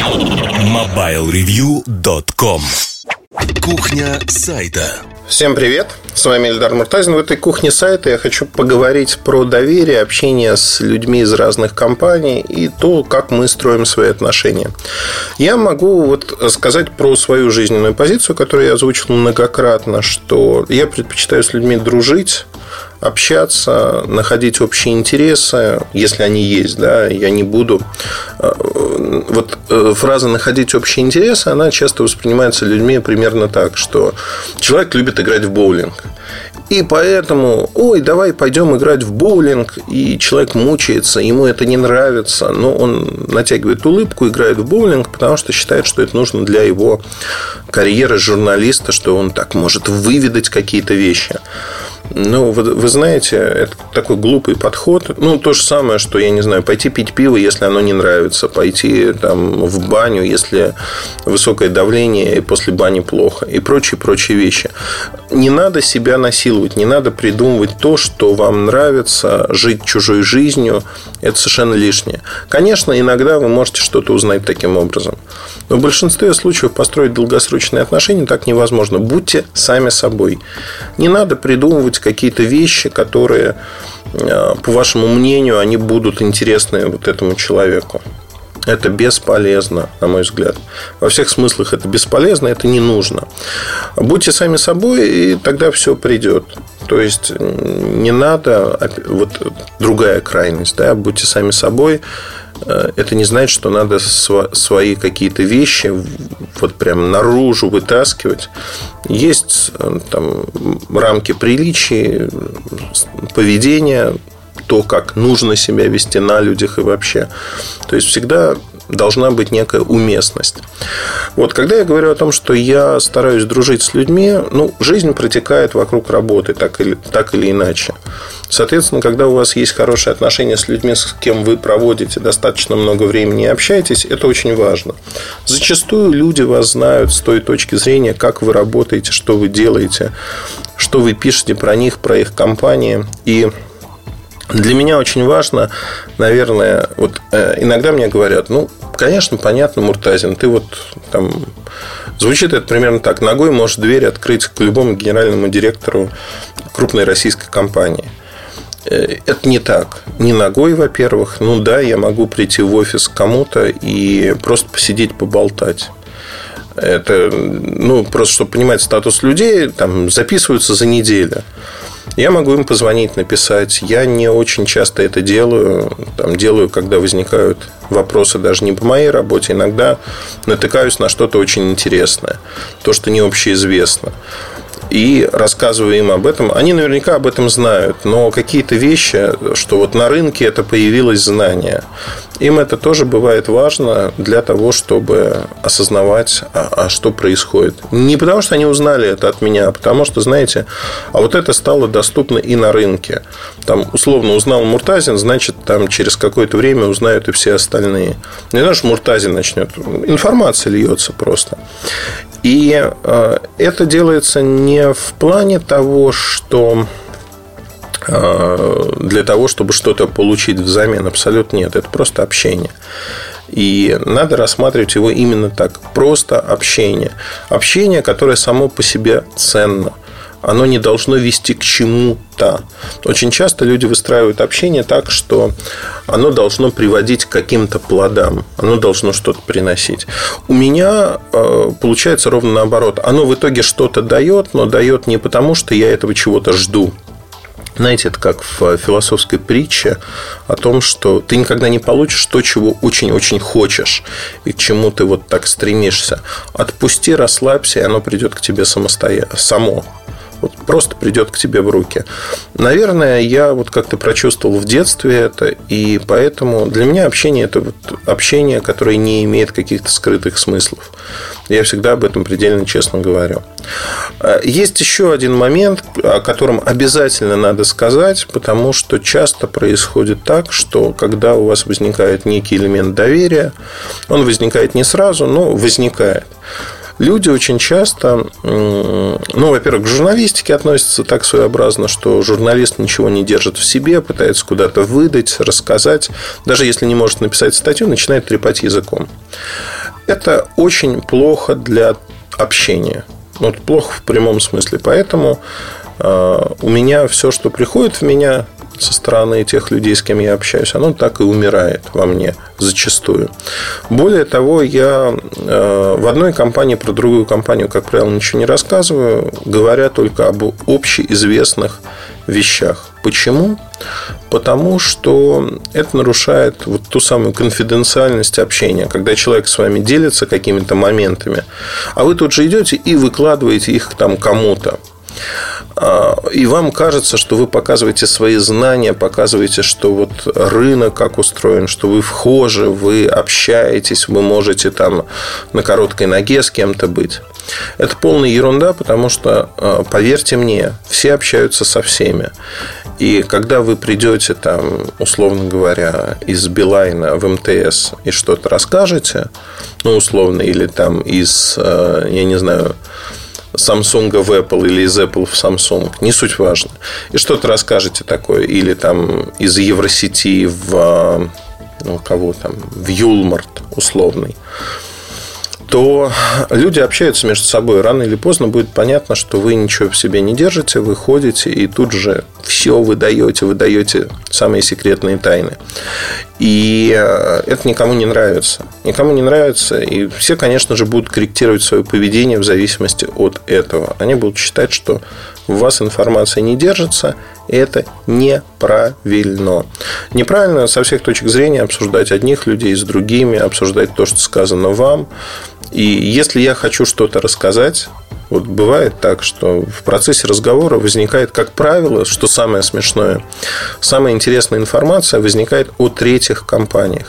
MobileReview.com Кухня сайта Всем привет! С вами Эльдар Муртазин. В этой кухне сайта я хочу поговорить про доверие, общение с людьми из разных компаний и то, как мы строим свои отношения. Я могу вот сказать про свою жизненную позицию, которую я озвучил многократно, что я предпочитаю с людьми дружить, общаться, находить общие интересы, если они есть, да, я не буду. Э, вот э, фраза «находить общие интересы», она часто воспринимается людьми примерно так, что человек любит играть в боулинг. И поэтому, ой, давай пойдем играть в боулинг, и человек мучается, ему это не нравится, но он натягивает улыбку, играет в боулинг, потому что считает, что это нужно для его карьеры журналиста, что он так может выведать какие-то вещи. Ну, вы, вы знаете, это такой глупый подход. Ну, то же самое, что, я не знаю, пойти пить пиво, если оно не нравится, пойти там, в баню, если высокое давление, и после бани плохо, и прочие-прочие вещи. Не надо себя насиловать, не надо придумывать то, что вам нравится, жить чужой жизнью. Это совершенно лишнее. Конечно, иногда вы можете что-то узнать таким образом. Но в большинстве случаев построить долгосрочные отношения так невозможно. Будьте сами собой. Не надо придумывать какие-то вещи, которые, э, по вашему мнению, они будут интересны вот этому человеку. Это бесполезно, на мой взгляд. Во всех смыслах это бесполезно, это не нужно. Будьте сами собой, и тогда все придет. То есть не надо, вот другая крайность, да, будьте сами собой, Э, это не значит, что надо свои какие-то вещи вот прям наружу вытаскивать. Есть э, там рамки приличий, поведения, то, как нужно себя вести на людях и вообще. То есть всегда должна быть некая уместность. Вот, когда я говорю о том, что я стараюсь дружить с людьми, ну, жизнь протекает вокруг работы, так или, так или иначе. Соответственно, когда у вас есть хорошие отношения с людьми, с кем вы проводите достаточно много времени и общаетесь, это очень важно. Зачастую люди вас знают с той точки зрения, как вы работаете, что вы делаете, что вы пишете про них, про их компании. И для меня очень важно, наверное, вот э, иногда мне говорят, ну, конечно, понятно, Муртазин, ты вот там... Звучит это примерно так. Ногой можешь дверь открыть к любому генеральному директору крупной российской компании. Э, это не так. Не ногой, во-первых. Ну да, я могу прийти в офис к кому-то и просто посидеть, поболтать. Это, ну, просто чтобы понимать статус людей, там записываются за неделю. Я могу им позвонить, написать. Я не очень часто это делаю. Там, делаю, когда возникают вопросы даже не по моей работе. Иногда натыкаюсь на что-то очень интересное. То, что не общеизвестно и рассказываю им об этом. Они наверняка об этом знают, но какие-то вещи, что вот на рынке это появилось знание, им это тоже бывает важно для того, чтобы осознавать, а, а что происходит. Не потому, что они узнали это от меня, а потому что, знаете, а вот это стало доступно и на рынке. Там, условно, узнал Муртазин, значит, там через какое-то время узнают и все остальные. Не знаю, что Муртазин начнет. Информация льется просто. И э, это делается не в плане того, что э, для того, чтобы что-то получить взамен. Абсолютно нет. Это просто общение. И надо рассматривать его именно так. Просто общение. Общение, которое само по себе ценно оно не должно вести к чему-то. Очень часто люди выстраивают общение так, что оно должно приводить к каким-то плодам, оно должно что-то приносить. У меня э, получается ровно наоборот. Оно в итоге что-то дает, но дает не потому, что я этого чего-то жду. Знаете, это как в философской притче о том, что ты никогда не получишь то, чего очень-очень хочешь и к чему ты вот так стремишься. Отпусти, расслабься, и оно придет к тебе самостоятельно, само просто придет к тебе в руки. Наверное, я вот как-то прочувствовал в детстве это, и поэтому для меня общение это вот общение, которое не имеет каких-то скрытых смыслов. Я всегда об этом предельно честно говорю. А, есть еще один момент, о котором обязательно надо сказать, потому что часто происходит так, что когда у вас возникает некий элемент доверия, он возникает не сразу, но возникает люди очень часто, ну, во-первых, к журналистике относятся так своеобразно, что журналист ничего не держит в себе, пытается куда-то выдать, рассказать. Даже если не может написать статью, начинает трепать языком. это очень плохо для общения. Вот плохо в прямом смысле. Поэтому э, у меня все, что приходит в меня со стороны тех людей, с кем я общаюсь, оно так и умирает во мне зачастую. Более того, я э, в одной компании про другую компанию, как правило, ничего не рассказываю, говоря только об общеизвестных вещах. Почему? Потому что это нарушает вот ту самую конфиденциальность общения, когда человек с вами делится какими-то моментами, а вы тут же идете и выкладываете их там кому-то. А, и вам кажется, что вы показываете свои знания, показываете, что вот рынок как устроен, что вы вхожи, вы общаетесь, вы можете там на короткой ноге с кем-то быть. Это полная ерунда, потому что, а, поверьте мне, все общаются со всеми. И когда вы придете там, условно говоря, из Билайна в МТС и что-то расскажете, ну, условно, или там из, а, я не знаю, Samsung в Apple или из Apple в Samsung, не суть важно. И что-то расскажете такое, или там из Евросети в ну, кого там, в Юлмарт условный то люди общаются между собой. Рано или поздно будет понятно, что вы ничего в себе не держите, вы ходите и тут же все выдаете, выдаете самые секретные тайны. И э, это никому не нравится. Никому не нравится. И все, конечно же, будут корректировать свое поведение в зависимости от этого. Они будут считать, что у вас информация не держится, и это неправильно. Неправильно со всех точек зрения обсуждать одних людей с другими, обсуждать то, что сказано вам. И если я хочу что-то рассказать, вот бывает так, что в процессе разговора возникает, как правило, что самое смешное, самая интересная информация возникает о третьих компаниях.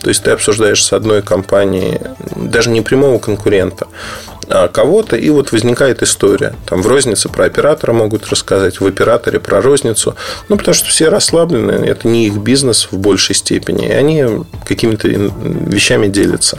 То есть ты обсуждаешь с одной компанией даже не прямого конкурента, кого-то, и вот возникает история. Там в рознице про оператора могут рассказать, в операторе про розницу. Ну, потому что все расслаблены, это не их бизнес в большей степени, и они какими-то вещами делятся.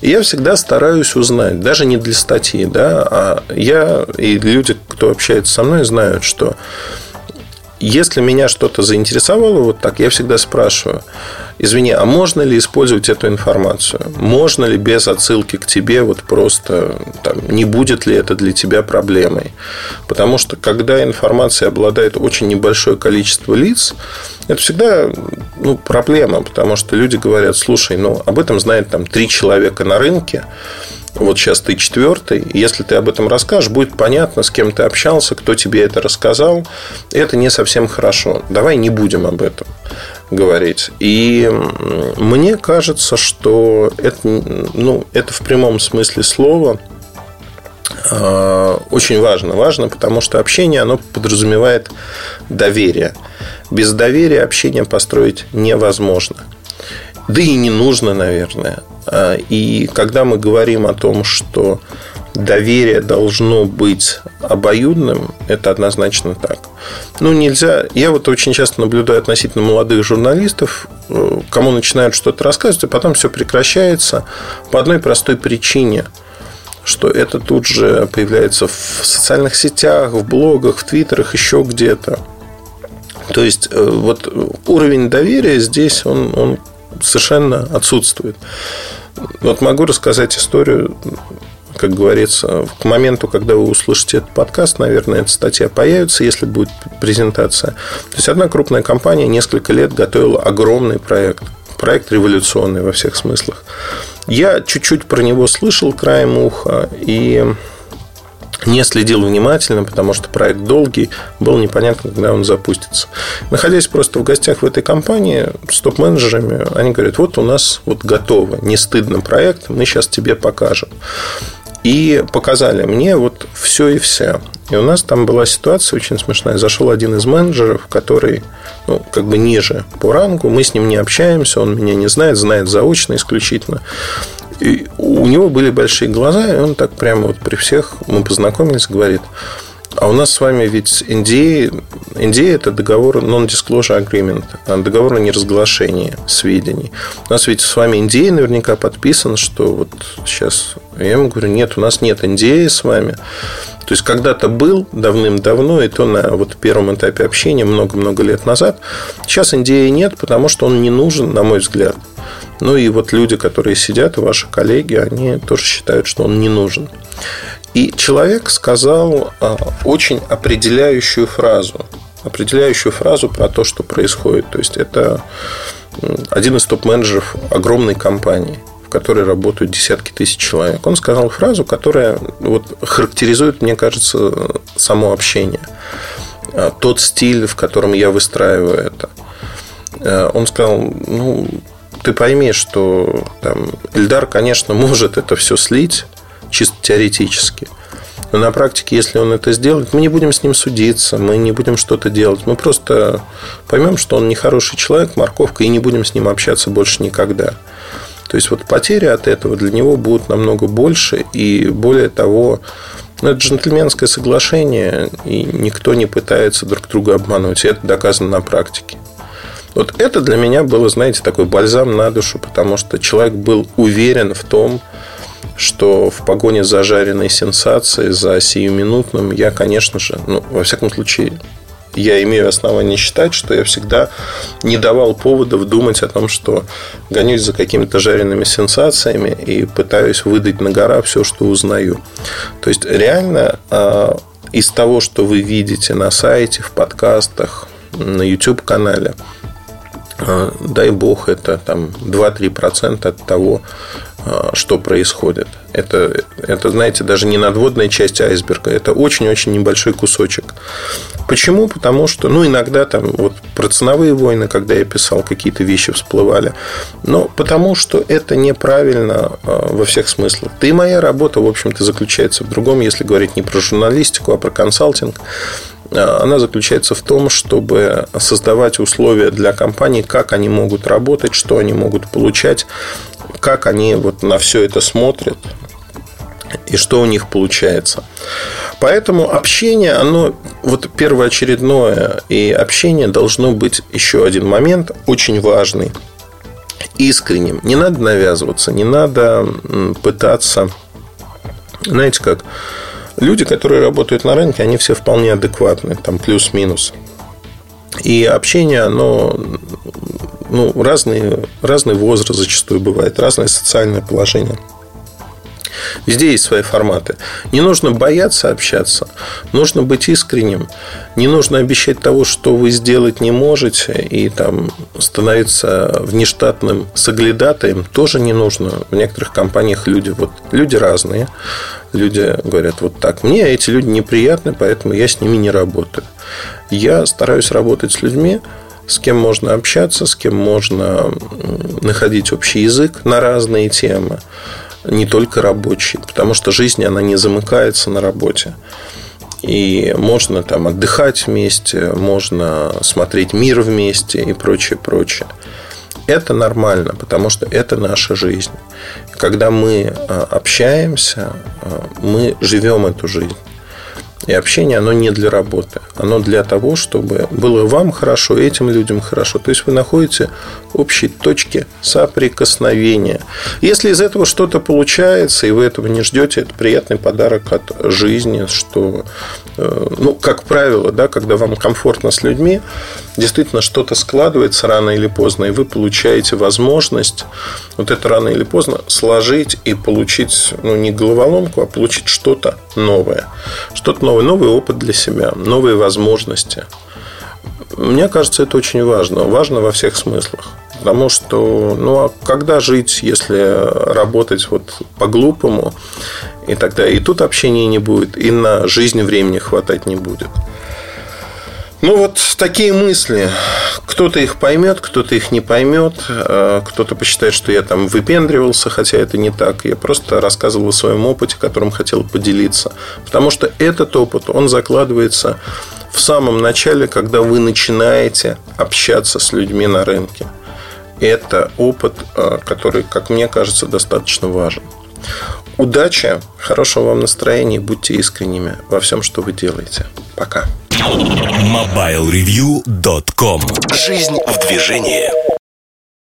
И я всегда стараюсь узнать, даже не для статьи, да, а я и люди, кто общается со мной, знают, что если меня что-то заинтересовало вот так, я всегда спрашиваю, извини, а можно ли использовать эту информацию? Можно ли без отсылки к тебе вот просто, там, не будет ли это для тебя проблемой? Потому что, когда информация обладает очень небольшое количество лиц, это всегда ну, проблема, потому что люди говорят, слушай, ну, об этом знает там три человека на рынке, вот сейчас ты четвертый, если ты об этом расскажешь, будет понятно, с кем ты общался, кто тебе это рассказал. Это не совсем хорошо. Давай не будем об этом говорить. И мне кажется, что это, ну, это в прямом смысле слова а, очень важно. Важно, потому что общение, оно подразумевает доверие. Без доверия общение построить невозможно. Да и не нужно, наверное. А, и когда мы говорим о том, что доверие должно быть обоюдным, это однозначно так. Ну, нельзя... Я вот очень часто наблюдаю относительно молодых журналистов, э, кому начинают что-то рассказывать, а потом все прекращается по одной простой причине – что это тут же появляется в социальных сетях, в блогах, в твиттерах, еще где-то. То есть, э, вот уровень доверия здесь, он, он совершенно отсутствует. Вот могу рассказать историю, как говорится, к моменту, когда вы услышите этот подкаст, наверное, эта статья появится, если будет презентация. То есть, одна крупная компания несколько лет готовила огромный проект. Проект революционный во всех смыслах. Я чуть-чуть про него слышал краем уха, и не следил внимательно, потому что проект долгий, было непонятно, когда он запустится. Находясь просто в гостях в этой компании с топ-менеджерами, они говорят, вот у нас вот готово, не стыдно проект, мы сейчас тебе покажем. И показали мне вот все и вся. И у нас там была ситуация очень смешная. Зашел один из менеджеров, который, ну, как бы ниже по рангу. Мы с ним не общаемся, он меня не знает, знает заочно исключительно. И у него были большие глаза, и он так прямо вот при всех, мы познакомились, говорит, а у нас с вами ведь NDA, NDA это договор Non-Disclosure Agreement, а договор о неразглашении сведений. У нас ведь с вами NDA наверняка подписан, что вот сейчас... Я ему говорю, нет, у нас нет NDA с вами. То есть, когда-то был давным-давно, и то на вот первом этапе общения много-много лет назад. Сейчас NDA нет, потому что он не нужен, на мой взгляд. Ну и вот люди, которые сидят, ваши коллеги, они тоже считают, что он не нужен. И человек сказал а, очень определяющую фразу. Определяющую фразу про то, что происходит. То есть это один из топ-менеджеров огромной компании в которой работают десятки тысяч человек. Он сказал фразу, которая вот характеризует, мне кажется, само общение. А, тот стиль, в котором я выстраиваю это. А, он сказал, ну, ты пойми, что там, Эльдар, конечно, может это все слить, чисто теоретически. Но на практике, если он это сделает, мы не будем с ним судиться, мы не будем что-то делать. Мы просто поймем, что он нехороший человек, морковка, и не будем с ним общаться больше никогда. То есть вот потери от этого для него будут намного больше, и более того, ну, это джентльменское соглашение, и никто не пытается друг друга обманывать, и это доказано на практике. Вот это для меня было, знаете, такой бальзам на душу, потому что человек был уверен в том, что в погоне за жареной сенсацией, за сиюминутным, я, конечно же, ну, во всяком случае, я имею основание считать, что я всегда не давал поводов думать о том, что гонюсь за какими-то жареными сенсациями и пытаюсь выдать на гора все, что узнаю. То есть, реально а, из того, что вы видите на сайте, в подкастах, на YouTube-канале, дай бог, это там 2-3% от того, а, что происходит. Это, это, знаете, даже не надводная часть айсберга, это очень-очень небольшой кусочек. Почему? Потому что, ну, иногда там вот про ценовые войны, когда я писал, какие-то вещи всплывали. Но потому что это неправильно а, во всех смыслах. Да моя работа, в общем-то, заключается в другом, если говорить не про журналистику, а про консалтинг а, она заключается в том, чтобы создавать условия для компаний, как они могут работать, что они могут получать, как они вот на все это смотрят и что у них получается. Поэтому общение, оно вот первоочередное, и общение должно быть еще один момент очень важный, искренним. Не надо навязываться, не надо пытаться, знаете как, люди, которые работают на рынке, они все вполне адекватны, там плюс-минус. И общение, оно ну, разный, разный возраст зачастую бывает, разное социальное положение. Везде есть свои форматы. Не нужно бояться общаться, нужно быть искренним. Не нужно обещать того, что вы сделать не можете, и там становиться внештатным соглядатаем тоже не нужно. В некоторых компаниях люди, вот, люди разные. Люди говорят, вот так, мне эти люди неприятны, поэтому я с ними не работаю. Я стараюсь работать с людьми, с кем можно общаться, с кем можно находить общий язык на разные темы, не только рабочие, потому что жизнь, она не замыкается на работе. И можно там отдыхать вместе, можно смотреть мир вместе и прочее, прочее. Это нормально, потому что это наша жизнь. Когда мы а, общаемся, а, мы живем эту жизнь. И общение, оно не для работы. Оно для того, чтобы было вам хорошо, этим людям хорошо. То есть вы находите общие точки соприкосновения. Если из этого что-то получается, и вы этого не ждете, это приятный подарок от жизни, что, э, ну, как правило, да, когда вам комфортно с людьми, действительно что-то складывается рано или поздно, и вы получаете возможность вот это рано или поздно сложить и получить, ну, не головоломку, а получить что-то новое. Что-то новое, новый опыт для себя, новые возможности. Мне кажется, это очень важно. Важно во всех смыслах. Потому что, ну, а когда жить, если работать вот по-глупому, и тогда и тут общения не будет, и на жизнь времени хватать не будет. Ну, вот такие мысли. Кто-то их поймет, кто-то их не поймет, э, кто-то посчитает, что я там выпендривался, хотя это не так. Я просто рассказывал о своем опыте, которым хотел поделиться. Потому что этот опыт, он закладывается в самом начале, когда вы начинаете общаться с людьми на рынке. Это опыт, э, который, как мне кажется, достаточно важен. Удачи, хорошего вам настроения, будьте искренними во всем, что вы делаете. Пока. MobileReview.com Жизнь в движении